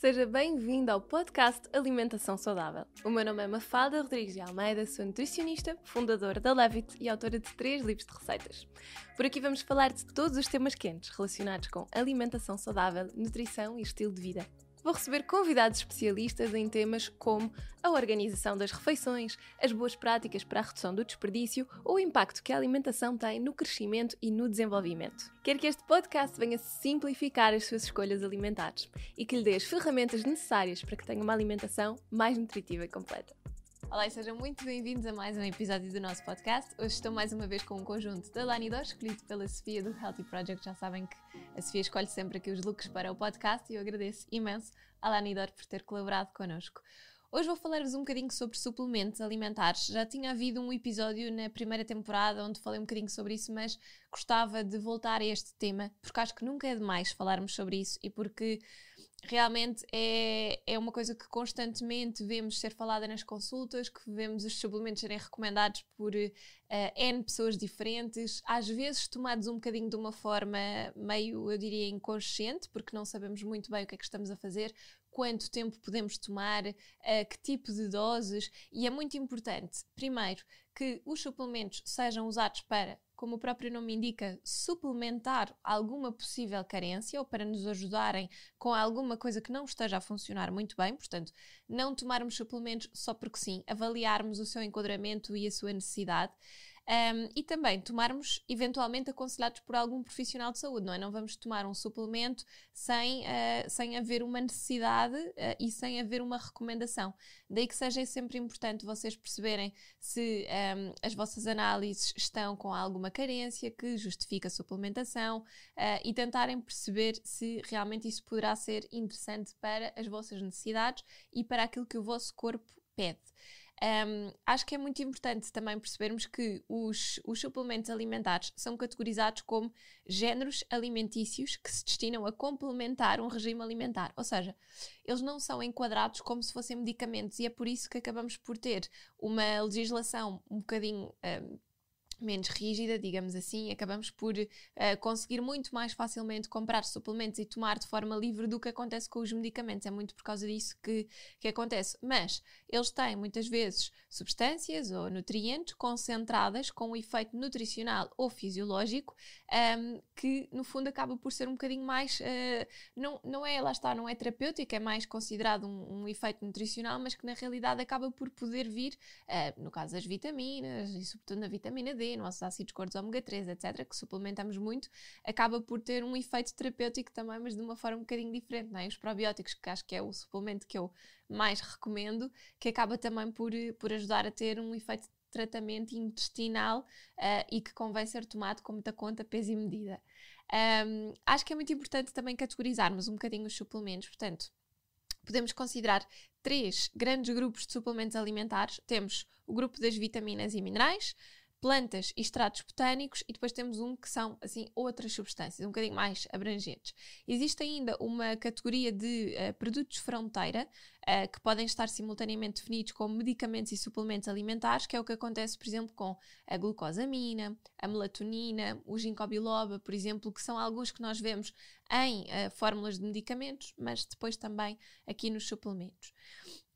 Seja bem-vindo ao podcast Alimentação Saudável. O meu nome é Mafalda Rodrigues de Almeida, sou nutricionista, fundadora da Levit e autora de três livros de receitas. Por aqui vamos falar de todos os temas quentes relacionados com alimentação saudável, nutrição e estilo de vida. Vou receber convidados especialistas em temas como a organização das refeições, as boas práticas para a redução do desperdício ou o impacto que a alimentação tem no crescimento e no desenvolvimento. Quero que este podcast venha simplificar as suas escolhas alimentares e que lhe dê as ferramentas necessárias para que tenha uma alimentação mais nutritiva e completa. Olá e sejam muito bem-vindos a mais um episódio do nosso podcast. Hoje estou mais uma vez com um conjunto da Lanidor, escolhido pela Sofia do Healthy Project. Já sabem que a Sofia escolhe sempre aqui os looks para o podcast e eu agradeço imenso à Lanidor por ter colaborado connosco. Hoje vou falar-vos um bocadinho sobre suplementos alimentares. Já tinha havido um episódio na primeira temporada onde falei um bocadinho sobre isso, mas gostava de voltar a este tema porque acho que nunca é demais falarmos sobre isso e porque realmente é, é uma coisa que constantemente vemos ser falada nas consultas, que vemos os suplementos serem recomendados por uh, N pessoas diferentes, às vezes tomados um bocadinho de uma forma meio, eu diria, inconsciente, porque não sabemos muito bem o que é que estamos a fazer, quanto tempo podemos tomar, uh, que tipo de doses, e é muito importante, primeiro, que os suplementos sejam usados para como o próprio nome indica, suplementar alguma possível carência ou para nos ajudarem com alguma coisa que não esteja a funcionar muito bem. Portanto, não tomarmos suplementos só porque sim, avaliarmos o seu enquadramento e a sua necessidade. Um, e também tomarmos eventualmente aconselhados por algum profissional de saúde, não é? Não vamos tomar um suplemento sem, uh, sem haver uma necessidade uh, e sem haver uma recomendação. Daí que seja sempre importante vocês perceberem se um, as vossas análises estão com alguma carência que justifica a suplementação uh, e tentarem perceber se realmente isso poderá ser interessante para as vossas necessidades e para aquilo que o vosso corpo pede. Um, acho que é muito importante também percebermos que os, os suplementos alimentares são categorizados como géneros alimentícios que se destinam a complementar um regime alimentar. Ou seja, eles não são enquadrados como se fossem medicamentos e é por isso que acabamos por ter uma legislação um bocadinho. Um, menos rígida, digamos assim, acabamos por uh, conseguir muito mais facilmente comprar suplementos e tomar de forma livre do que acontece com os medicamentos. É muito por causa disso que, que acontece. Mas eles têm muitas vezes substâncias ou nutrientes concentradas com um efeito nutricional ou fisiológico um, ehm, que, no fundo, acaba por ser um bocadinho mais. Uh, não, não é, lá está, não é terapêutico, é mais considerado um, um efeito nutricional, mas que na realidade acaba por poder vir, uh, no caso das vitaminas e, sobretudo, na vitamina D nossos ácidos gordos ômega 3, etc., que suplementamos muito, acaba por ter um efeito terapêutico também, mas de uma forma um bocadinho diferente. Não é? Os probióticos, que acho que é o suplemento que eu mais recomendo, que acaba também por, por ajudar a ter um efeito tratamento intestinal uh, e que convém ser tomado com muita conta, peso e medida. Um, acho que é muito importante também categorizarmos um bocadinho os suplementos, portanto, podemos considerar três grandes grupos de suplementos alimentares. Temos o grupo das vitaminas e minerais, plantas e extratos botânicos e depois temos um que são assim outras substâncias, um bocadinho mais abrangentes. Existe ainda uma categoria de uh, produtos fronteira uh, que podem estar simultaneamente definidos como medicamentos e suplementos alimentares, que é o que acontece, por exemplo, com a glucosamina, a melatonina, o ginkgo biloba, por exemplo, que são alguns que nós vemos em uh, fórmulas de medicamentos, mas depois também aqui nos suplementos.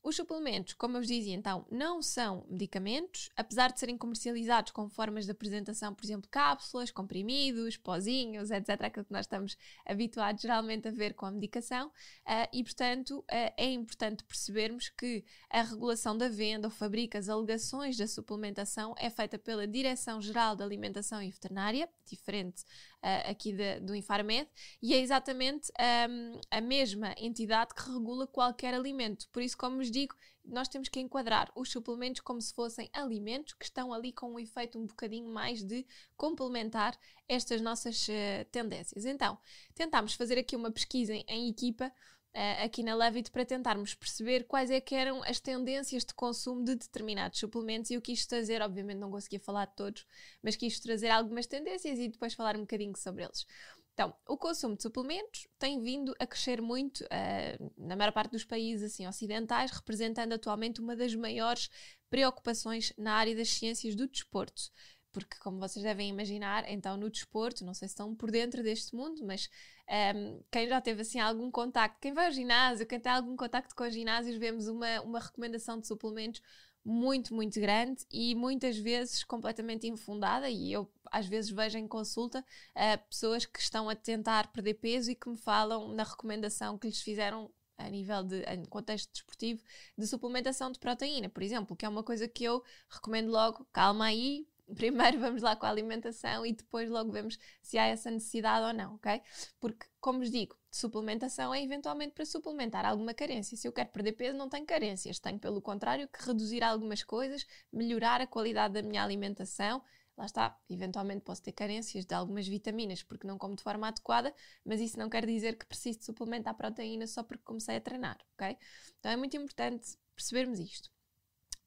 Os suplementos, como eu vos dizia então, não são medicamentos, apesar de serem comercializados com formas de apresentação, por exemplo, cápsulas, comprimidos, pozinhos, etc., aquilo que nós estamos habituados geralmente a ver com a medicação, uh, e portanto uh, é importante percebermos que a regulação da venda, ou fabrica, as alegações da suplementação é feita pela Direção-Geral da Alimentação e Veterinária, diferente uh, aqui de, do Infarmed, e é exatamente um, a mesma entidade que regula qualquer alimento. Por isso, como vos digo, nós temos que enquadrar os suplementos como se fossem alimentos que estão ali com um efeito um bocadinho mais de complementar estas nossas uh, tendências. Então, tentámos fazer aqui uma pesquisa em, em equipa Uh, aqui na Levit para tentarmos perceber quais é que eram as tendências de consumo de determinados suplementos e eu quis trazer, obviamente não conseguia falar de todos, mas quis trazer algumas tendências e depois falar um bocadinho sobre eles. Então, o consumo de suplementos tem vindo a crescer muito uh, na maior parte dos países assim, ocidentais, representando atualmente uma das maiores preocupações na área das ciências do desporto porque, como vocês devem imaginar, então no desporto, não sei se estão por dentro deste mundo, mas um, ehm, quem já teve assim algum contacto, quem vai ao ginásio, quem tem algum contacto com os ginásios, vemos uma, uma recomendação de suplementos muito, muito grande e muitas vezes completamente infundada. E eu, às vezes, vejo em consulta uh, pessoas que estão a tentar perder peso e que me falam na recomendação que lhes fizeram a nível de em contexto desportivo de suplementação de proteína, por exemplo, que é uma coisa que eu recomendo logo, calma aí, primeiro vamos lá com a alimentação e depois logo vemos se há essa necessidade ou não, ok? Porque, como vos digo, suplementação é eventualmente para suplementar alguma carência. Se eu quero perder peso, não tenho carências, tenho, pelo contrário, que reduzir algumas coisas, melhorar a qualidade da minha alimentação. Lá está, eventualmente posso ter carências de algumas vitaminas porque não como de forma adequada, mas isso não quer dizer que preciso de suplementar proteína só porque comecei a treinar, ok? Então é muito importante percebermos isto.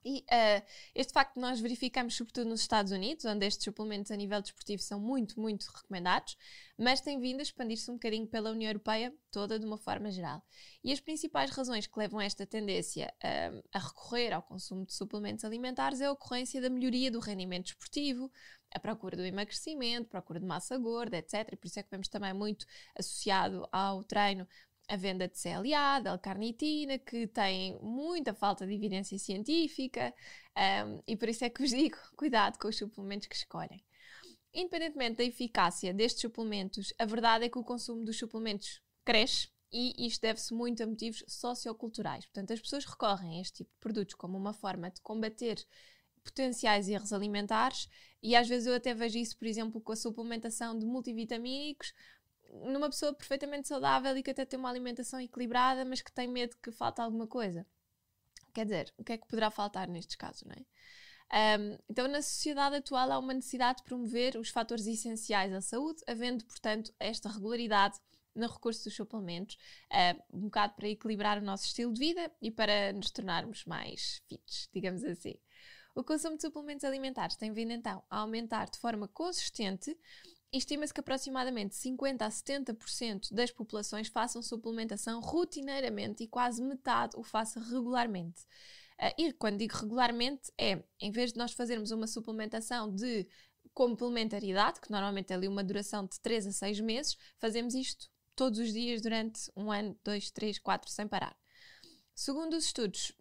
E uh, este facto nós verificamos sobretudo nos Estados Unidos, onde estes suplementos a nível desportivo são muito, muito recomendados, mas tem vindo a expandir-se um bocadinho pela União Europeia toda de uma forma geral. E as principais razões que levam a esta tendência uh, a recorrer ao consumo de suplementos alimentares é a ocorrência da melhoria do rendimento desportivo, a procura do emagrecimento, procura de massa gorda, etc. Por isso é que vemos também muito associado ao treino a venda de CLA, de L-carnitina, que tem muita falta de evidência científica um, e por isso é que vos digo, cuidado com os suplementos que escolhem. Independentemente da eficácia destes suplementos, a verdade é que o consumo dos suplementos cresce e isto deve-se muito a motivos socioculturais. Portanto, as pessoas recorrem a este tipo de produtos como uma forma de combater potenciais erros alimentares e às vezes eu até vejo isso, por exemplo, com a suplementação de multivitamínicos numa pessoa perfeitamente saudável e que até tem uma alimentação equilibrada, mas que tem medo que falte alguma coisa. Quer dizer, o que é que poderá faltar nestes casos, não é? Um, então, na sociedade atual, há uma necessidade de promover os fatores essenciais à saúde, havendo, portanto, esta regularidade no recurso dos suplementos, um bocado para equilibrar o nosso estilo de vida e para nos tornarmos mais fits, digamos assim. O consumo de suplementos alimentares tem vindo então a aumentar de forma consistente Estima-se que aproximadamente 50 a 70% das populações façam suplementação rotineiramente e quase metade o faça regularmente. Uh, e quando digo regularmente, é em vez de nós fazermos uma suplementação de complementaridade, que normalmente é ali uma duração de 3 a 6 meses, fazemos isto todos os dias durante um ano, dois, três, quatro, sem parar. Segundo os estudos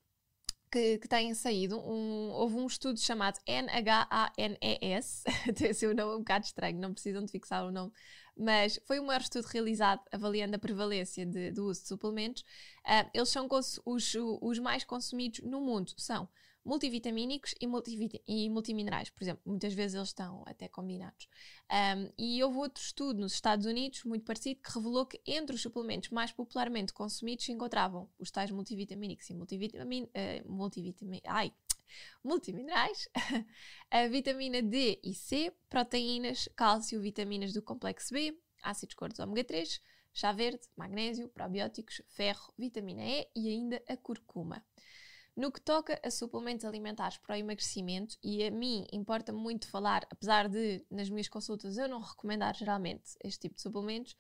que, que têm saído. Um, houve um estudo chamado NHANES, tem o seu nome um bocado estranho, não precisam de fixar o nome, mas foi o maior estudo realizado avaliando a prevalência de, do uso de suplementos. Uh, eles são os, os mais consumidos no mundo, são multivitamínicos e, multivit e multiminerais, por exemplo, muitas vezes eles estão até combinados. Um, e houve outro estudo nos Estados Unidos, muito parecido, que revelou que entre os suplementos mais popularmente consumidos se encontravam os tais multivitamínicos e multivitamin, uh, multivitamin, ai, multiminerais, a vitamina D e C, proteínas, cálcio, vitaminas do complexo B, ácidos gordos ômega 3, chá verde, magnésio, probióticos, ferro, vitamina E e ainda a curcuma. No que toca a suplementos alimentares para o emagrecimento, e a mim importa muito falar, apesar de nas minhas consultas eu não recomendar geralmente este tipo de suplementos,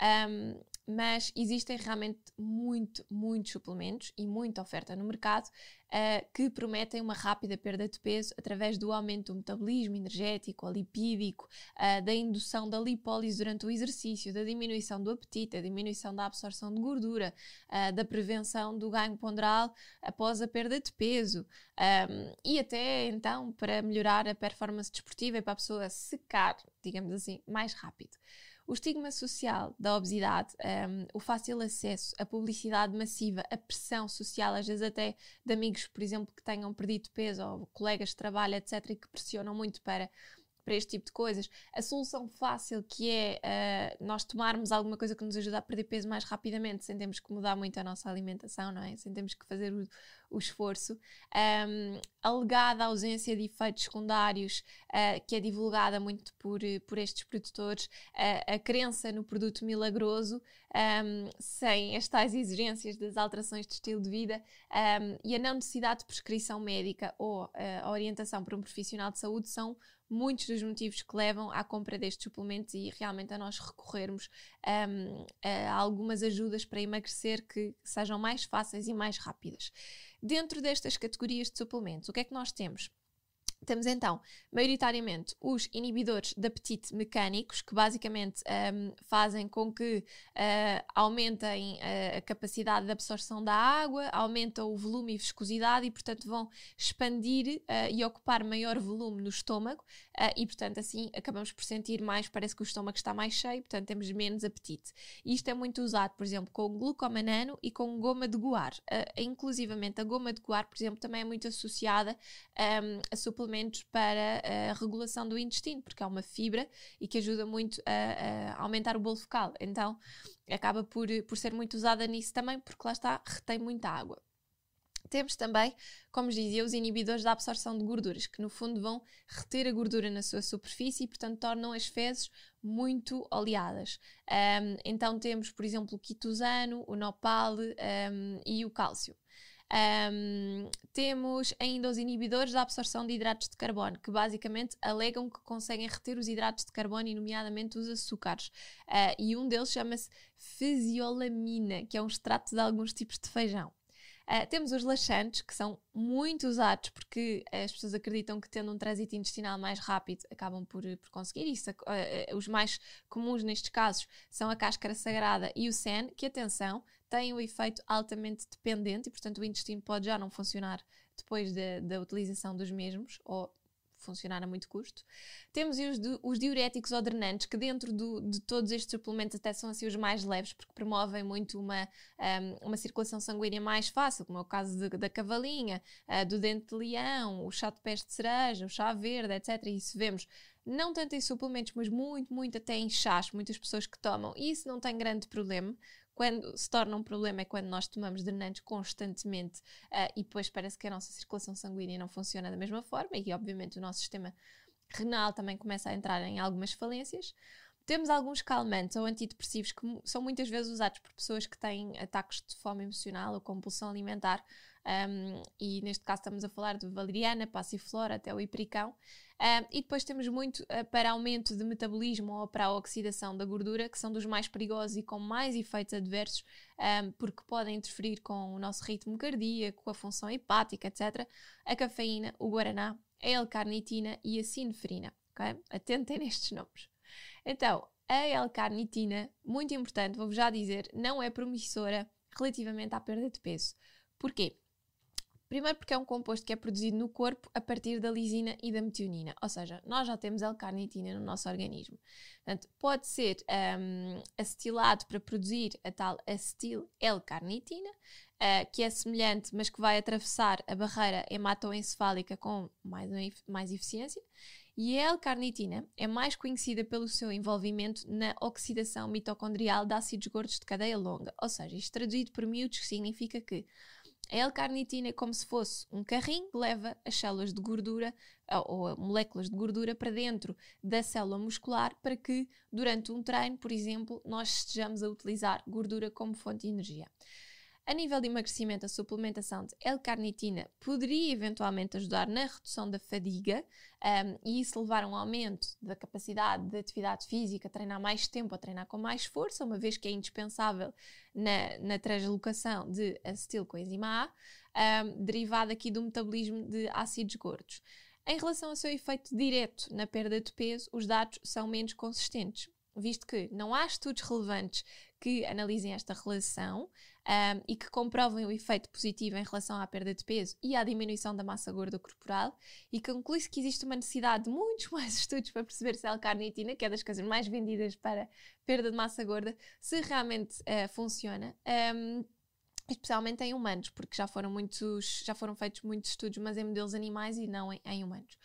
um, mas existem realmente muito, muitos suplementos e muita oferta no mercado uh, que prometem uma rápida perda de peso através do aumento do metabolismo energético lipídico, uh, da indução da lipólise durante o exercício, da diminuição do apetite, da diminuição da absorção de gordura, uh, da prevenção do ganho ponderal após a perda de peso um, e até então para melhorar a performance desportiva e para a pessoa secar, digamos assim, mais rápido. O estigma social da obesidade, um, o fácil acesso, a publicidade massiva, a pressão social, às vezes até de amigos, por exemplo, que tenham perdido peso ou colegas de trabalho, etc., e que pressionam muito para para este tipo de coisas. A solução fácil que é uh, nós tomarmos alguma coisa que nos ajuda a perder peso mais rapidamente, sem termos que mudar muito a nossa alimentação, não é? Sem termos que fazer o, o esforço. Um, alegada ausência de efeitos secundários, uh, que é divulgada muito por, por estes produtores, uh, a crença no produto milagroso, um, sem as tais exigências das alterações de estilo de vida um, e a não necessidade de prescrição médica ou a orientação por um profissional de saúde são muitos dos motivos que levam à compra destes suplementos e realmente a nós recorrermos um, a algumas ajudas para emagrecer que sejam mais fáceis e mais rápidas. Dentro destas categorias de suplementos, o que é que nós temos? Temos então, maioritariamente, os inibidores de apetite mecânicos, que basicamente um, fazem com que uh, aumentem uh, a capacidade de absorção da água, aumentam o volume e viscosidade e, portanto, vão expandir uh, e ocupar maior volume no estômago e, portanto, assim acabamos por sentir mais, parece que o estômago está mais cheio, portanto, temos menos apetite. E isto é muito usado, por exemplo, com glucomanano e com goma de guar. inclusivamente, a goma de guar, por exemplo, também é muito associada um, a suplementos suplementos para a regulação do intestino, porque é uma fibra e que ajuda muito a, a aumentar o bolo fecal. Então acaba por, por ser muito usada nisso também, porque lá está, retém muita água. Temos também, como dizia, os inibidores da absorção de gorduras, que no fundo vão reter a gordura na sua superfície e, portanto, tornam as fezes muito oleadas. Um, então temos, por exemplo, o quitosano, o nopal um, e o cálcio. Um, temos ainda os inibidores da absorção de hidratos de carbono, que basicamente alegam que conseguem reter os hidratos de carbono, e nomeadamente os açúcares. Uh, e um deles chama-se fisiolaminina, que é um extrato de alguns tipos de feijão. Uh, temos os laxantes, que são muito usados porque as pessoas acreditam que tendo um trânsito intestinal mais rápido acabam por, por conseguir isso. Uh, os mais comuns nestes casos são a cáscara sagrada e o sen, que atenção, têm um efeito altamente dependente e, portanto, o intestino pode já não funcionar depois da, utilização dos mesmos ou funcionar a muito custo. Temos os, os diuréticos ou drenantes, que dentro do, de todos estes suplementos até são assim os mais leves, porque promovem muito uma, um, uma circulação sanguínea mais fácil, como é o caso de, da cavalinha, uh, do dente de leão, o chá de peste de cereja, o chá verde, etc. E isso vemos não tanto em suplementos, mas muito, muito até em chás, muitas pessoas que tomam. E isso não tem grande problema, quando se torna um problema é quando nós tomamos drenantes constantemente uh, e depois parece que a nossa circulação sanguínea não funciona da mesma forma e, obviamente, o nosso sistema renal também começa a entrar em algumas falências. Temos alguns calmantes ou antidepressivos que são muitas vezes usados por pessoas que têm ataques de fome emocional ou compulsão alimentar, um, e neste caso estamos a falar de valeriana, passiflora, até o ipricão. Um, e depois temos muito uh, para aumento de metabolismo ou para a oxidação da gordura, que são dos mais perigosos e com mais efeitos adversos, um, porque podem interferir com o nosso ritmo cardíaco, a função hepática, etc. A cafeína, o guaraná, a L-carnitina e a sinefrina. Okay? Atentem nestes nomes. Então, a L-carnitina, muito importante, vou-vos já dizer, não é promissora relativamente à perda de peso. Porquê? Primeiro porque é um composto que é produzido no corpo a partir da lisina e da metionina, ou seja, nós já temos L-carnitina no nosso organismo. Portanto, pode ser um, acetilado para produzir a tal acetil L-carnitina, uh, que é semelhante, mas que vai atravessar a barreira hematoencefálica com mais, mais eficiência. E a L-carnitina é mais conhecida pelo seu envolvimento na oxidação mitocondrial de ácidos gordos de cadeia longa, ou seja, isto traduzido por miúdos significa que a L-carnitina é como se fosse um carrinho que leva as células de gordura ou moléculas de gordura para dentro da célula muscular para que durante um treino, por exemplo, nós estejamos a utilizar gordura como fonte de energia. A nível de emagrecimento, a suplementação de L-carnitina poderia eventualmente ajudar na redução da fadiga um, e isso levar a um aumento da capacidade de atividade física, treinar mais tempo, a treinar com mais força, uma vez que é indispensável na, na translocação de acetilcoenzima A, um, derivado aqui do metabolismo de ácidos gordos. Em relação ao seu efeito direto na perda de peso, os dados são menos consistentes visto que não há estudos relevantes que analisem esta relação um, e que comprovem o efeito positivo em relação à perda de peso e à diminuição da massa gorda corporal, e conclui-se que existe uma necessidade de muitos mais estudos para perceber se a L-carnitina, que é das coisas mais vendidas para perda de massa gorda, se realmente uh, funciona. Um, especialmente em humanos, porque já foram muitos, já foram feitos muitos estudos, mas em modelos animais e não em, em humanos.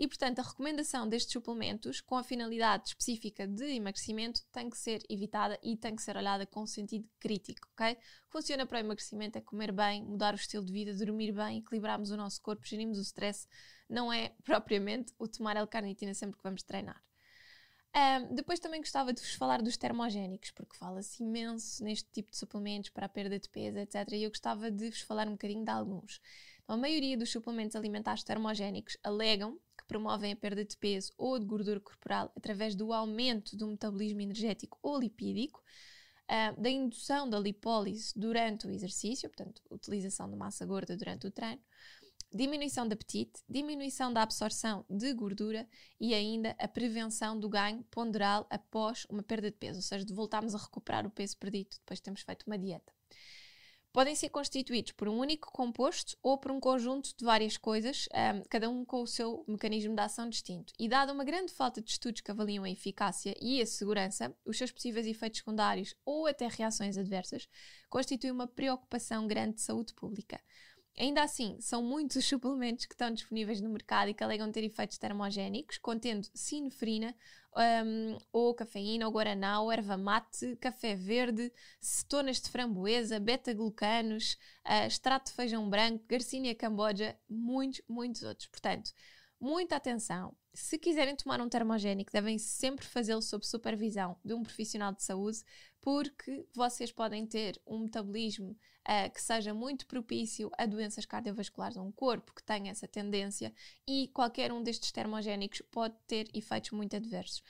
E, portanto, a recomendação destes suplementos com a finalidade específica de emagrecimento tem que ser evitada e tem que ser olhada com sentido crítico, ok? Funciona para o emagrecimento é comer bem, mudar o estilo de vida, dormir bem, equilibrarmos o nosso corpo, gerirmos o stress, não é propriamente o tomar L-carnitina sempre que vamos treinar. Um, depois também gostava de vos falar dos termogénicos, porque fala-se imenso neste tipo de suplementos para a perda de peso, etc. E eu gostava de vos falar um bocadinho de alguns. Então, a maioria dos suplementos alimentares termogénicos alegam promovem a perda de peso ou de gordura corporal através do aumento do metabolismo energético ou lipídico, uh, da indução da lipólise durante o exercício, portanto, utilização de massa gorda durante o treino, diminuição de apetite, diminuição da absorção de gordura e ainda a prevenção do ganho ponderal após uma perda de peso, ou seja, de voltarmos a recuperar o peso perdido depois de termos feito uma dieta. Podem ser constituídos por um único composto ou por um conjunto de várias coisas, um, cada um com o seu mecanismo de ação distinto. E dada uma grande falta de estudos que avaliam a eficácia e a segurança, os seus possíveis efeitos secundários ou até reações adversas constituem uma preocupação grande de saúde pública. Ainda assim, são muitos os suplementos que estão disponíveis no mercado e que alegam ter efeitos termogénicos, contendo sinefrina, um, ou cafeína, ou guaraná, ou erva mate, café verde, cetonas de framboesa, beta-glucanos, uh, extrato de feijão branco, garcinia camboja, muitos, muitos outros. Portanto, muita atenção. Se quiserem tomar um termogénico, devem sempre fazê-lo sob supervisão de um profissional de saúde, porque vocês podem ter um metabolismo uh, que seja muito propício a doenças cardiovasculares, a um corpo que tenha essa tendência, e qualquer um destes termogénicos pode ter efeitos muito adversos.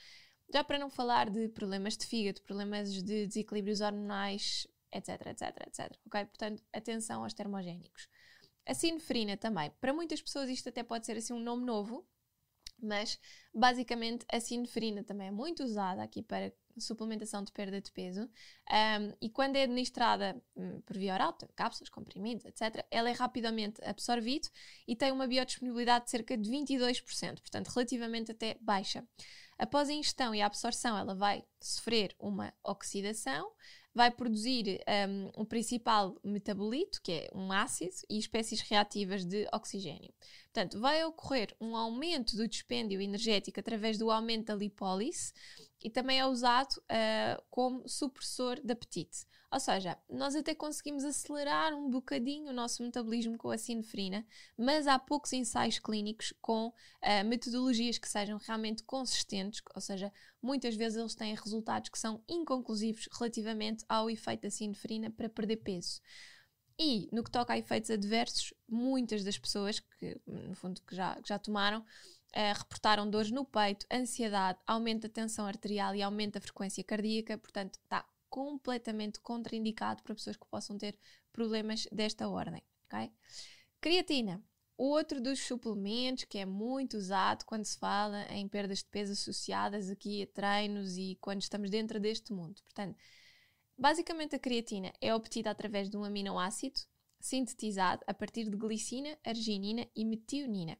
Já para não falar de problemas de fígado, problemas de desequilíbrios hormonais, etc, etc, etc. Ok? Portanto, atenção aos termogénicos. A sinefrina também. Para muitas pessoas isto até pode ser assim um nome novo, mas basicamente a sinefrina também é muito usada aqui para suplementação de perda de peso um, e quando é administrada um, por via oral, cápsulas, comprimidos, etc., ela é rapidamente absorvida e tem uma biodisponibilidade de cerca de 22%, portanto relativamente até baixa. Após a ingestão e a absorção, ela vai sofrer uma oxidação, vai produzir um, um principal metabolito, que é um ácido, e espécies reativas de oxigênio. Portanto, vai ocorrer um aumento do dispêndio energético através do aumento da lipólise e também é usado uh, como supressor de apetite. Ou seja, nós até conseguimos acelerar um bocadinho o nosso metabolismo com a sinefrina, mas há poucos ensaios clínicos com uh, metodologias que sejam realmente consistentes, ou seja, muitas vezes eles têm resultados que são inconclusivos relativamente ao efeito da sinefrina para perder peso. E no que toca a efeitos adversos, muitas das pessoas que, no fundo, que já, que já tomaram, Uh, reportaram dores no peito, ansiedade, aumento da tensão arterial e aumento da frequência cardíaca, portanto, está completamente contraindicado para pessoas que possam ter problemas desta ordem. Okay? Creatina, outro dos suplementos que é muito usado quando se fala em perdas de peso associadas aqui a treinos e quando estamos dentro deste mundo. Portanto, basicamente a creatina é obtida através de um aminoácido sintetizado a partir de glicina, arginina e metionina.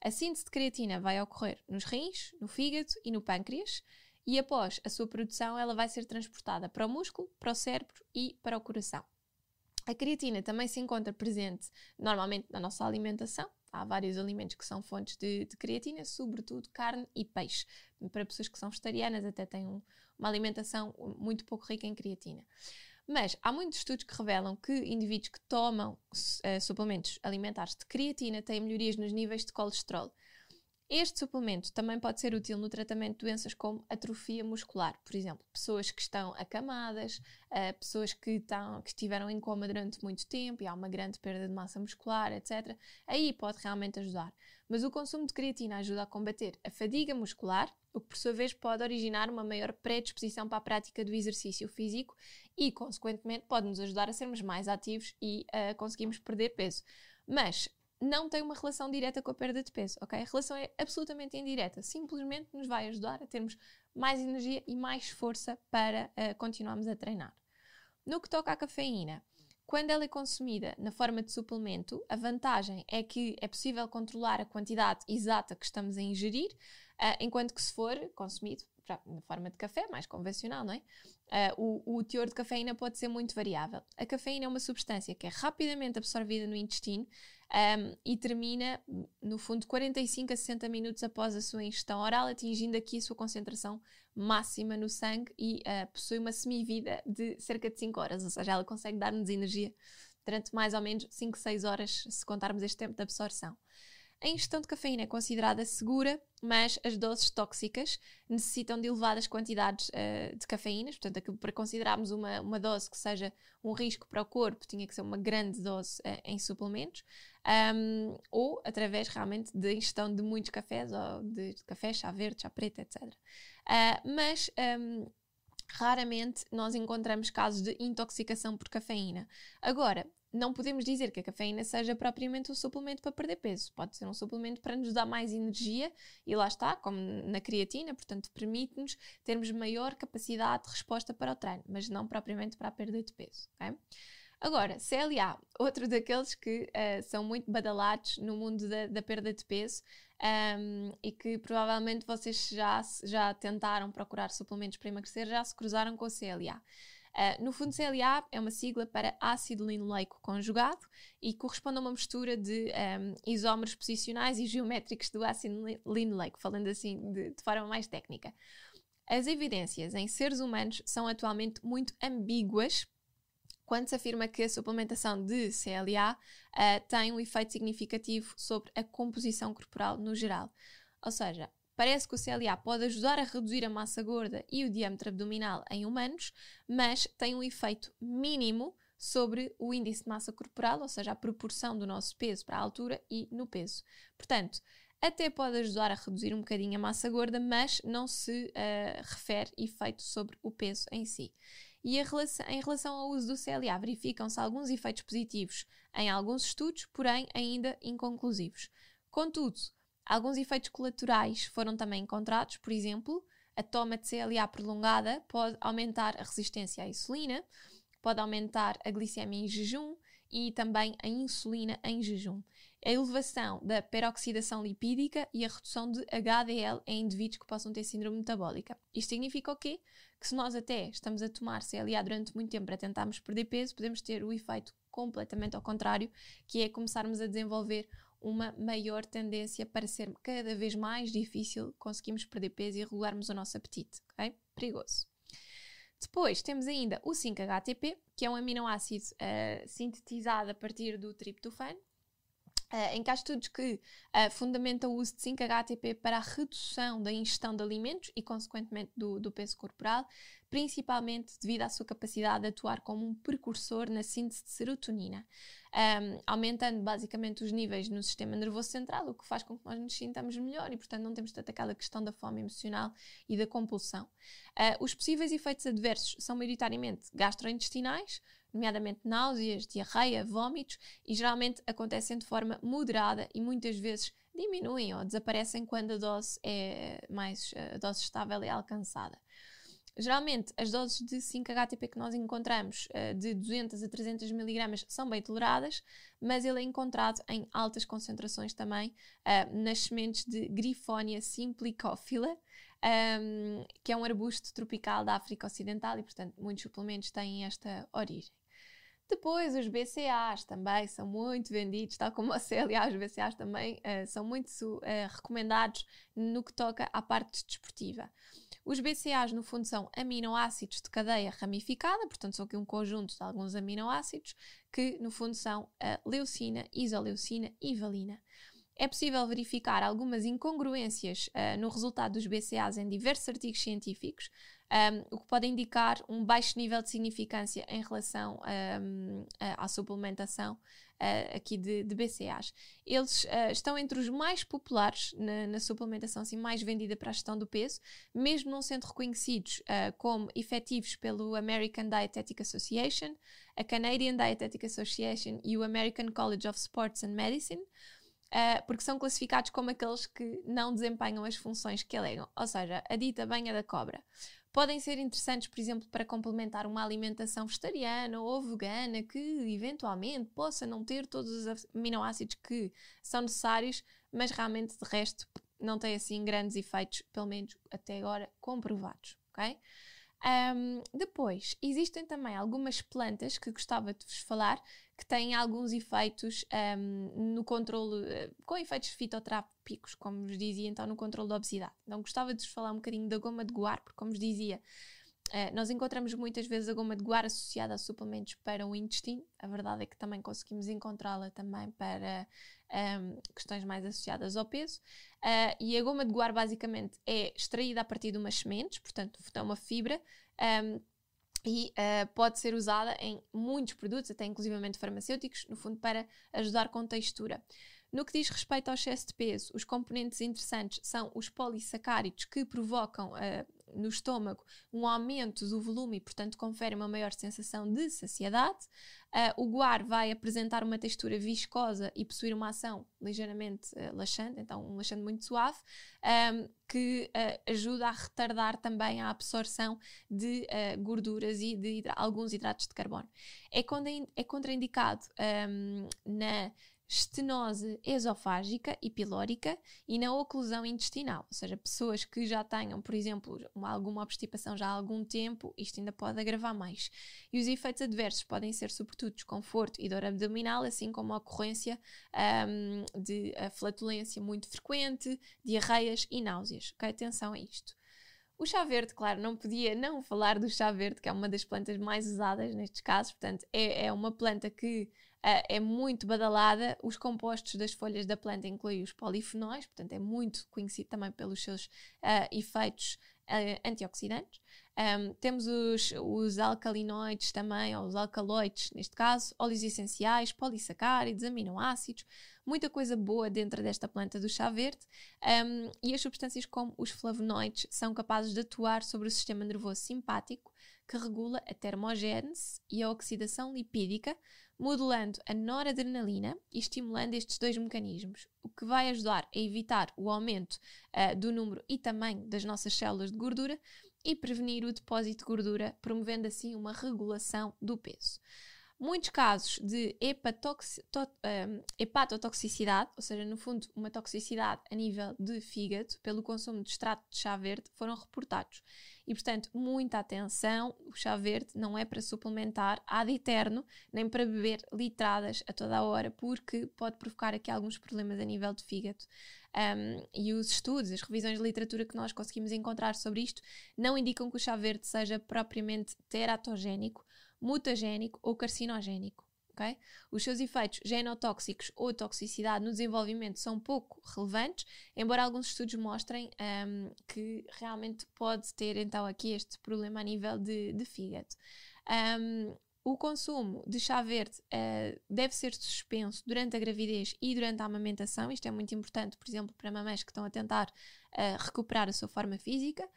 A síntese de creatina vai ocorrer nos rins, no fígado e no pâncreas, e após a sua produção, ela vai ser transportada para o músculo, para o cérebro e para o coração. A creatina também se encontra presente normalmente na nossa alimentação. Há vários alimentos que são fontes de, de creatina, sobretudo carne e peixe. Para pessoas que são vegetarianas, até têm um, uma alimentação muito pouco rica em creatina. Mas há muitos estudos que revelam que indivíduos que tomam uh, suplementos alimentares de creatina têm melhorias nos níveis de colesterol. Este suplemento também pode ser útil no tratamento de doenças como atrofia muscular, por exemplo, pessoas que estão acamadas, uh, pessoas que, estão, que estiveram em coma durante muito tempo e há uma grande perda de massa muscular, etc. Aí pode realmente ajudar. Mas o consumo de creatina ajuda a combater a fadiga muscular, o que por sua vez pode originar uma maior predisposição para a prática do exercício físico e, consequentemente, pode nos ajudar a sermos mais ativos e a uh, conseguirmos perder peso. Mas não tem uma relação direta com a perda de peso, ok? A relação é absolutamente indireta, simplesmente nos vai ajudar a termos mais energia e mais força para uh, continuarmos a treinar. No que toca à cafeína, quando ela é consumida na forma de suplemento, a vantagem é que é possível controlar a quantidade exata que estamos a ingerir, uh, enquanto que se for consumido na forma de café, mais convencional, não é? Uh, o, o, teor de cafeína pode ser muito variável. A cafeína é uma substância que é rapidamente absorvida no intestino um, e termina, no fundo, 45 a 60 minutos após a sua ingestão oral, atingindo aqui a sua concentração máxima no sangue e uh, possui uma semivida de cerca de 5 horas, ou seja, ela consegue dar-nos energia durante mais ou menos 5, 6 horas, se contarmos este tempo de absorção. A ingestão de cafeína é considerada segura, mas as doses tóxicas necessitam de elevadas quantidades uh, de cafeínas, portanto, aquilo para considerarmos uma, uma dose que seja um risco para o corpo, tinha que ser uma grande dose uh, em suplementos, um, ou através realmente de ingestão de muitos cafés, ou de, de café, chá verde, chá preto, etc. Uh, mas um, raramente nós encontramos casos de intoxicação por cafeína. Agora, não podemos dizer que a cafeína seja propriamente um suplemento para perder peso. Pode ser um suplemento para nos dar mais energia e lá está, como na creatina, portanto, permite-nos termos maior capacidade de resposta para o treino, mas não propriamente para a perda de peso. Okay? Agora, CLA, outro daqueles que uh, são muito badalados no mundo da, da perda de peso um, e que provavelmente vocês já, já tentaram procurar suplementos para emagrecer, já se cruzaram com o CLA. Uh, no fundo, CLA é uma sigla para ácido linoleico conjugado e corresponde a uma mistura de um, isómeros posicionais e geométricos do ácido linoleico, falando assim de, de forma mais técnica. As evidências em seres humanos são atualmente muito ambíguas quando se afirma que a suplementação de CLA uh, tem um efeito significativo sobre a composição corporal no geral. Ou seja, Parece que o CLA pode ajudar a reduzir a massa gorda e o diâmetro abdominal em humanos, mas tem um efeito mínimo sobre o índice de massa corporal, ou seja, a proporção do nosso peso para a altura e no peso. Portanto, até pode ajudar a reduzir um bocadinho a massa gorda, mas não se uh, refere efeito sobre o peso em si. E relação, em relação ao uso do CLA, verificam-se alguns efeitos positivos em alguns estudos, porém ainda inconclusivos. Contudo, Alguns efeitos colaterais foram também encontrados, por exemplo, a toma de CLA prolongada pode aumentar a resistência à insulina, pode aumentar a glicemia em jejum e também a insulina em jejum. A elevação da peroxidação lipídica e a redução de HDL em indivíduos que possam ter síndrome metabólica. Isto significa o quê? Que se nós até estamos a tomar CLA durante muito tempo para tentarmos perder peso, podemos ter o efeito completamente ao contrário, que é começarmos a desenvolver uma maior tendência para ser cada vez mais difícil conseguirmos perder peso e regularmos o nosso apetite, ok? Perigoso. Depois temos ainda o 5-HTP, que é um aminoácido uh, sintetizado a partir do triptofano, Uh, em que há estudos que uh, fundamentam o uso de 5-HTP para a redução da ingestão de alimentos e, consequentemente, do, do, peso corporal, principalmente devido à sua capacidade de atuar como um precursor na síntese de serotonina, um, aumentando basicamente os níveis no sistema nervoso central, o que faz com que nós nos sintamos melhor e, portanto, não temos tanto aquela questão da fome emocional e da compulsão. Uh, os possíveis efeitos adversos são maioritariamente gastrointestinais, nomeadamente náuseas, diarreia, vômitos, e geralmente acontecem de forma moderada e muitas vezes diminuem ou desaparecem quando a dose é mais a dose estável é alcançada. Geralmente, as doses de 5-HTP que nós encontramos, uh, de 200 a 300 mg, são bem toleradas, mas ele é encontrado em altas concentrações também uh, nas sementes de Grifónia simplicófila, um, que é um arbusto tropical da África Ocidental e, portanto, muitos suplementos têm esta origem. Depois, os BCAs também são muito vendidos, tal como o CLA, os BCAs também uh, são muito uh, recomendados no que toca à parte desportiva. Os BCAs, no fundo, são aminoácidos de cadeia ramificada, portanto, são aqui um conjunto de alguns aminoácidos que, no fundo, são a leucina, isoleucina e valina. É possível verificar algumas incongruências uh, no resultado dos BCAs em diversos artigos científicos, um, o que pode indicar um baixo nível de significância em relação um, à suplementação uh, aqui de, de, BCAs. Eles uh, estão entre os mais populares na, na, suplementação assim, mais vendida para a gestão do peso, mesmo não sendo reconhecidos uh, como efetivos pelo American Dietetic Association, a Canadian Dietetic Association e o American College of Sports and Medicine. Uh, porque são classificados como aqueles que não desempenham as funções que alegam, ou seja, a dita banha da cobra podem ser interessantes, por exemplo, para complementar uma alimentação vegetariana ou vegana que eventualmente possa não ter todos os aminoácidos que são necessários, mas realmente de resto não tem assim grandes efeitos, pelo menos até agora comprovados, ok? Um, depois, existem também algumas plantas que gostava de vos falar que têm alguns efeitos um, no controle, uh, com efeitos fitoterápicos, como vos dizia, então no controle da obesidade. Então gostava de vos falar um bocadinho da goma de guar, porque como vos dizia, uh, nós encontramos muitas vezes a goma de guar associada a suplementos para o intestino. A verdade é que também conseguimos encontrá-la também para um, questões mais associadas ao peso. Uh, e a goma de guar basicamente é extraída a partir de umas sementes, portanto, é uma fibra. Um, e uh, pode ser usada em muitos produtos, até inclusivamente farmacêuticos, no fundo para ajudar com textura. No que diz respeito ao excesso de peso, os componentes interessantes são os polissacáridos que provocam uh, no estômago um aumento do volume e, portanto, confere uma maior sensação de saciedade. Uh, o guar vai apresentar uma textura viscosa e possuir uma ação ligeiramente uh, laxante, então um laxante muito suave, um, que uh, ajuda a retardar também a absorção de gorduras e de hidra alguns hidratos de carbono. É, é contraindicado um, na estenose esofágica e pilórica e na oclusão intestinal, ou seja, pessoas que já tenham, por exemplo, uma, alguma obstipação já há algum tempo, isto ainda pode agravar mais. E os efeitos adversos podem ser, sobretudo, desconforto e dor abdominal, assim como a ocorrência um, de flatulência muito frequente, diarreias e náuseas. Ok? Atenção a isto. O chá verde, claro, não podia não falar do chá verde, que é uma das plantas mais usadas nestes casos, portanto, é, é uma planta que Uh, é muito badalada. Os compostos das folhas da planta incluem os polifenóis, portanto, é muito conhecido também pelos seus uh, efeitos uh, antioxidantes. Um, temos os, os alcalinoides também, ou os alcaloides, neste caso, óleos essenciais, polissacáridos, aminoácidos, muita coisa boa dentro desta planta do chá verde. Um, e as substâncias como os flavonoides são capazes de atuar sobre o sistema nervoso simpático, que regula a termogênese e a oxidação lipídica, modulando a noradrenalina e estimulando estes dois mecanismos, o que vai ajudar a evitar o aumento uh, do número e tamanho das nossas células de gordura e prevenir o depósito de gordura, promovendo assim uma regulação do peso. Muitos casos de um, hepatotoxicidade, ou seja, no fundo, uma toxicidade a nível de fígado pelo consumo de extrato de chá verde, foram reportados. E, portanto, muita atenção: o chá verde não é para suplementar ad eterno, nem para beber litradas a toda a hora, porque pode provocar aqui alguns problemas a nível de fígado. Um, e os estudos, as revisões de literatura que nós conseguimos encontrar sobre isto, não indicam que o chá verde seja propriamente teratogénico mutagénico ou carcinogénico. Okay? Os seus efeitos genotóxicos ou toxicidade no desenvolvimento são pouco relevantes, embora alguns estudos mostrem um, que realmente pode ter então aqui este problema a nível de, de fígado. Um, o consumo de chá verde uh, deve ser suspenso durante a gravidez e durante a amamentação. Isto é muito importante, por exemplo, para mamães que estão a tentar uh, recuperar a sua forma física,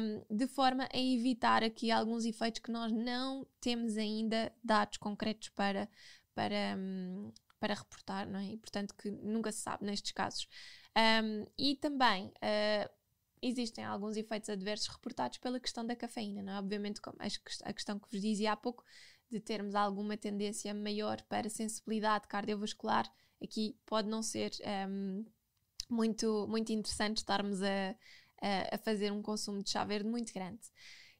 um, de forma a evitar aqui alguns efeitos que nós não temos ainda dados concretos para, para, um, para reportar, não é? E, portanto, que nunca se sabe nestes casos. Um, e também. Uh, existem alguns efeitos adversos reportados pela questão da cafeína, não é? Obviamente, como a questão que vos dizia há pouco, de termos alguma tendência maior para sensibilidade cardiovascular, aqui pode não ser um, muito, muito interessante estarmos a, a, a, fazer um consumo de chá verde muito grande.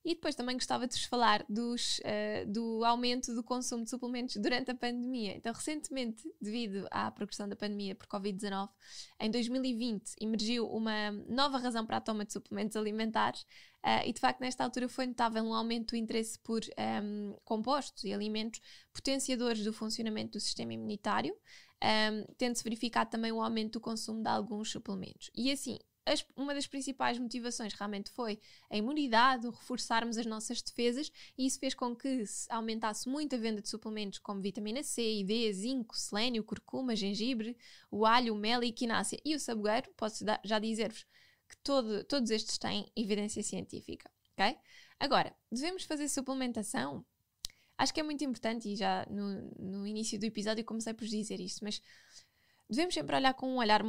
E depois também gostava de vos falar dos, uh, do aumento do consumo de suplementos durante a pandemia. Então, recentemente, devido à progressão da pandemia por Covid-19, em 2020 emergiu uma nova razão para a toma de suplementos alimentares uh, e, de facto, nesta altura foi notável um aumento do interesse por um, ehm, compostos e alimentos potenciadores do funcionamento do sistema imunitário, um, tendo-se verificado também o aumento do consumo de alguns suplementos. E assim, as, uma das principais motivações realmente foi a imunidade, reforçarmos as nossas defesas, e isso fez com que aumentasse muito a venda de suplementos como vitamina C, D, zinco, selênio, curcuma, gengibre, o alho, o mel e equinácea e o sabogueiro. Posso já dizer-vos que todo, todos estes têm evidência científica, ok? Agora, devemos fazer suplementação? Acho que é muito importante, e já no, no início do episódio comecei por dizer isto, mas devemos sempre olhar com um olhar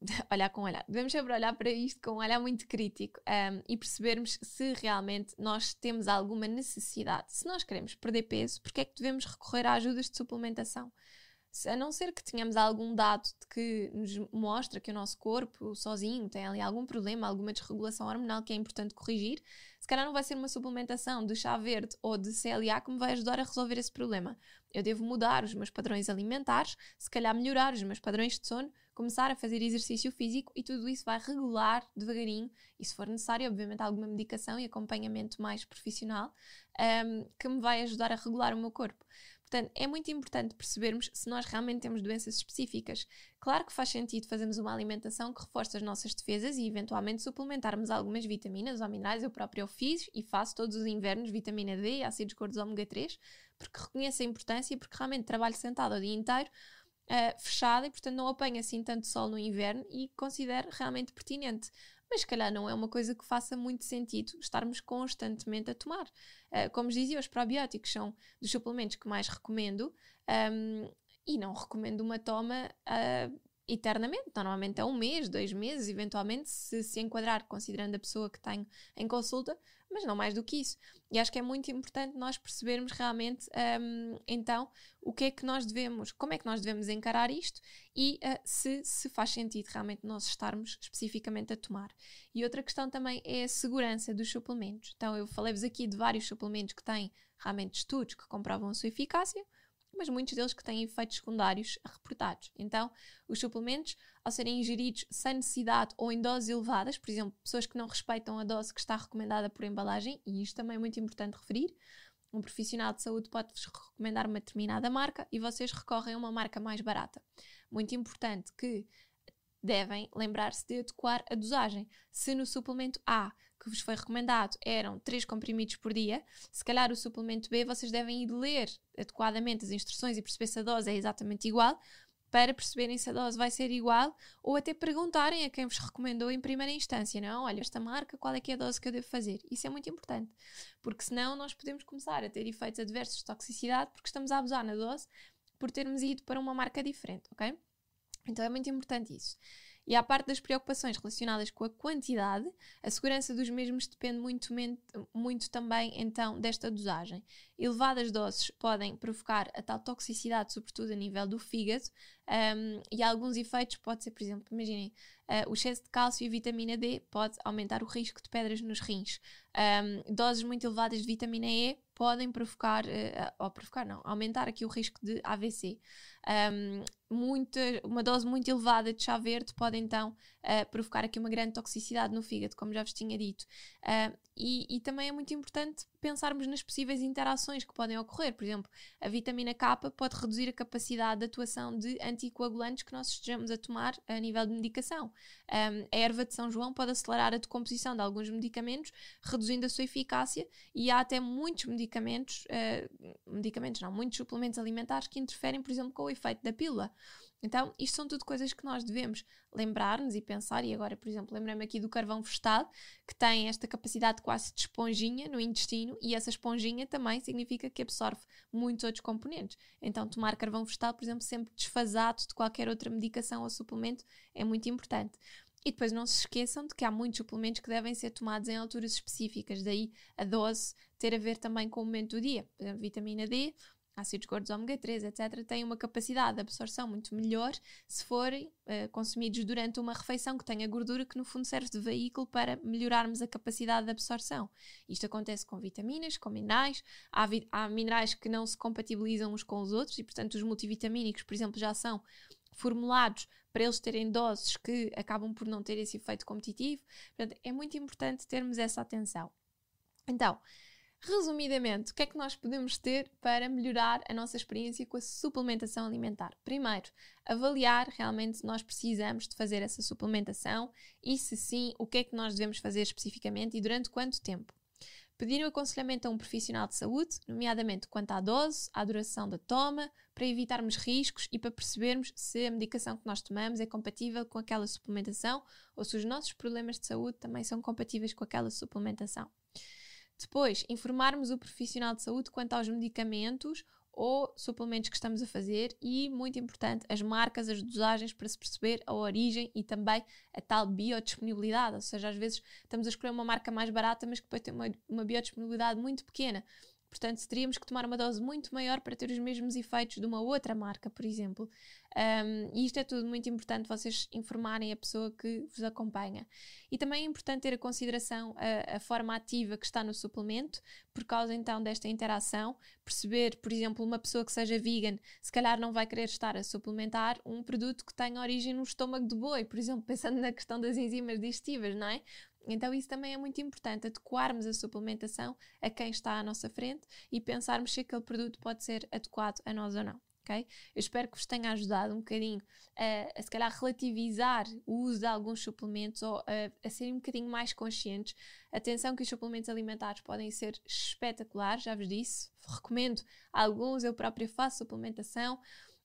olhar com olhar. Devemos sempre olhar para isto com um olhar muito crítico um, e percebermos se realmente nós temos alguma necessidade. Se nós queremos perder peso, porque é que devemos recorrer a ajudas de suplementação? A não ser que tenhamos algum dado que nos mostra que o nosso corpo sozinho tem ali algum problema, alguma desregulação hormonal que é importante corrigir, se calhar não vai ser uma suplementação de chá verde ou de CLA que me vai ajudar a resolver esse problema. Eu devo mudar os meus padrões alimentares, se calhar melhorar os meus padrões de sono, começar a fazer exercício físico e tudo isso vai regular devagarinho e se for necessário, obviamente, alguma medicação e acompanhamento mais profissional um, que me vai ajudar a regular o meu corpo. Portanto, é muito importante percebermos se nós realmente temos doenças específicas. Claro que faz sentido fazermos uma alimentação que reforce as nossas defesas e eventualmente suplementarmos algumas vitaminas ou minerais. Eu próprio fiz e faço todos os invernos vitamina D e ácidos gordos ômega 3, porque reconheço a importância e porque realmente trabalho sentado o dia inteiro. Uh, e portanto não apanho assim tanto sol no inverno e considero realmente pertinente mas se calhar não é uma coisa que faça muito sentido estarmos constantemente a tomar. Uh, como dizia, os probióticos são dos suplementos que mais recomendo um, e não recomendo uma toma uh, eternamente, normalmente é um mês, dois meses, eventualmente, se se enquadrar considerando a pessoa que tenho em consulta, mas não mais do que isso. E acho que é muito importante nós percebermos realmente, um, então, o que é que nós devemos, como é que nós devemos encarar isto e uh, se, se faz sentido realmente nós estarmos especificamente a tomar. E outra questão também é a segurança dos suplementos. Então, eu falei-vos aqui de vários suplementos que têm realmente estudos que comprovam a sua eficácia, mas muitos deles que têm efeitos secundários reportados. Então, os suplementos, ao serem ingeridos sem necessidade ou em doses elevadas, por exemplo, pessoas que não respeitam a dose que está recomendada por embalagem, e isto também é muito importante referir, um profissional de saúde pode-vos recomendar uma determinada marca e vocês recorrem a uma marca mais barata. Muito importante que devem lembrar-se de adequar a dosagem. Se no suplemento A que vos foi recomendado eram 3 comprimidos por dia, se calhar o suplemento B vocês devem ir ler adequadamente as instruções e perceber se a dose é exatamente igual, para perceberem se a dose vai ser igual ou até perguntarem a quem vos recomendou em primeira instância, não? Olha, esta marca, qual é que é a dose que eu devo fazer? Isso é muito importante, porque senão nós podemos começar a ter efeitos adversos de toxicidade porque estamos a abusar na dose por termos ido para uma marca diferente, ok? Então é muito importante isso. E à parte das preocupações relacionadas com a quantidade, a segurança dos mesmos depende muito, muito também então desta dosagem. Elevadas doses podem provocar a tal toxicidade, sobretudo a nível do fígado, um, e alguns efeitos pode ser, por exemplo, imaginem, uh, o excesso de cálcio e vitamina D pode aumentar o risco de pedras nos rins. Um, doses muito elevadas de vitamina E podem provocar, uh, ou provocar não, aumentar aqui o risco de AVC. Um, muita, uma dose muito elevada de chá verde pode então uh, provocar aqui uma grande toxicidade no fígado, como já vos tinha dito. Uh, e, e, também é muito importante pensarmos nas possíveis interações que podem ocorrer. Por exemplo, a vitamina K pode reduzir a capacidade de atuação de anticoagulantes que nós estejamos a tomar a nível de medicação. Um, a erva de São João pode acelerar a decomposição de alguns medicamentos, reduzindo a sua eficácia, e há até muitos medicamentos, uh, medicamentos não, muitos suplementos alimentares que interferem, por exemplo, com o efeito da pílula. Então, isto são tudo coisas que nós devemos lembrar-nos e pensar. E agora, por exemplo, lembrei-me aqui do carvão vegetal, que tem esta capacidade quase de esponjinha no intestino, e essa esponjinha também significa que absorve muitos outros componentes. Então, tomar carvão vegetal, por exemplo, sempre desfasado de qualquer outra medicação ou suplemento, é muito importante. E depois não se esqueçam de que há muitos suplementos que devem ser tomados em alturas específicas, daí a dose ter a ver também com o momento do dia. Por exemplo, vitamina D, ácidos gordos ômega 3, etc., têm uma capacidade de absorção muito melhor se forem uh, consumidos durante uma refeição que tenha gordura, que no fundo serve de veículo para melhorarmos a capacidade de absorção. Isto acontece com vitaminas, com minerais. Há, vi há minerais que não se compatibilizam uns com os outros e, portanto, os multivitamínicos, por exemplo, já são formulados para eles terem doses que acabam por não ter esse efeito competitivo. Portanto, é muito importante termos essa atenção. Então, Resumidamente, o que é que nós podemos ter para melhorar a nossa experiência com a suplementação alimentar? Primeiro, avaliar realmente se nós precisamos de fazer essa suplementação e, se sim, o que é que nós devemos fazer especificamente e durante quanto tempo. Pedir o aconselhamento a um profissional de saúde, nomeadamente quanto à dose, à duração da toma, para evitarmos riscos e para percebermos se a medicação que nós tomamos é compatível com aquela suplementação ou se os nossos problemas de saúde também são compatíveis com aquela suplementação. Depois, informarmos o profissional de saúde quanto aos medicamentos ou suplementos que estamos a fazer e, muito importante, as marcas, as dosagens para se perceber a origem e também a tal biodisponibilidade. Ou seja, às vezes estamos a escolher uma marca mais barata, mas que pode ter uma, uma biodisponibilidade muito pequena. Portanto, teríamos que tomar uma dose muito maior para ter os mesmos efeitos de uma outra marca, por exemplo. Um, e isto é tudo muito importante vocês informarem a pessoa que vos acompanha. E também é importante ter a consideração a, a, forma ativa que está no suplemento, por causa então desta interação. Perceber, por exemplo, uma pessoa que seja vegan, se calhar não vai querer estar a suplementar um produto que tenha origem no estômago de boi, por exemplo, pensando na questão das enzimas digestivas, não é? Então, isso também é muito importante, adequarmos a suplementação a quem está à nossa frente e pensarmos se aquele produto pode ser adequado a nós ou não ok? Eu espero que vos tenha ajudado um bocadinho a, a se calhar relativizar o uso de alguns suplementos ou a, a serem um bocadinho mais conscientes. Atenção que os suplementos alimentares podem ser espetaculares, já vos disse, recomendo alguns, eu própria faço suplementação.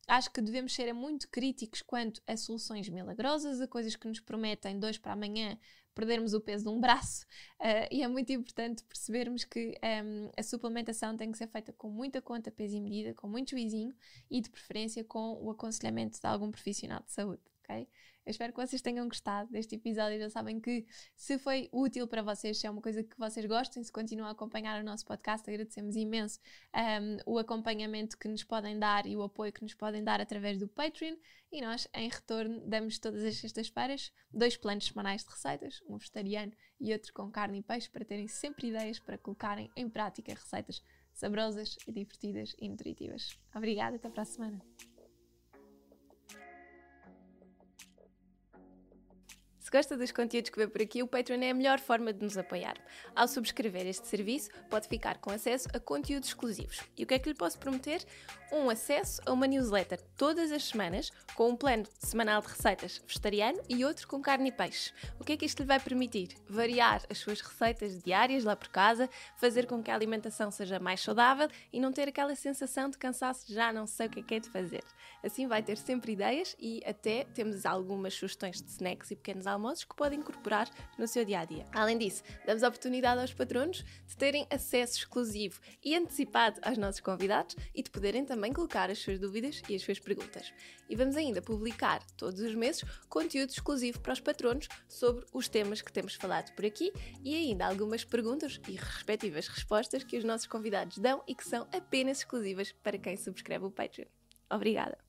acho que devemos ser muito críticos quanto a soluções milagrosas, a coisas que nos prometem dois para amanhã perdermos o peso de um braço. Uh, e é muito importante percebermos que um, a suplementação tem que ser feita com muita conta, peso e medida, com muito juizinho e de preferência com o aconselhamento de algum profissional de saúde. Okay? Eu espero que vocês tenham gostado deste episódio. Já sabem que se foi útil para vocês, se é uma coisa que vocês gostem, se continuam a acompanhar o nosso podcast, agradecemos imenso um, o acompanhamento que nos podem dar e o apoio que nos podem dar através do Patreon. E nós, em retorno, damos todas as sextas-feiras dois planos semanais de receitas, um vegetariano e outro com carne e peixe, para terem sempre ideias para colocarem em prática receitas saborosas e divertidas e nutritivas. Obrigada, até para a semana. Se gosta dos conteúdos que vê por aqui, o Patreon é a melhor forma de nos apoiar. Ao subscrever este serviço, pode ficar com acesso a conteúdos exclusivos. E o que é que lhe posso prometer? Um acesso a uma newsletter todas as semanas, com um plano semanal de receitas vegetariano e outro com carne e peixe. O que é que isto lhe vai permitir? Variar as suas receitas diárias lá por casa, fazer com que a alimentação seja mais saudável e não ter aquela sensação de cansaço já não sei o que é que é de fazer. Assim vai ter sempre ideias e até temos algumas sugestões de snacks e pequenos almoços almoços que podem incorporar no seu dia a dia. Além disso, damos oportunidade aos patronos de terem acesso exclusivo e antecipado aos nossos convidados e de poderem também colocar as suas dúvidas e as suas perguntas. E vamos ainda publicar todos os meses conteúdo exclusivo para os patronos sobre os temas que temos falado por aqui e ainda algumas perguntas e respectivas respostas que os nossos convidados dão e que são apenas exclusivas para quem subscreve o Patreon. Obrigada!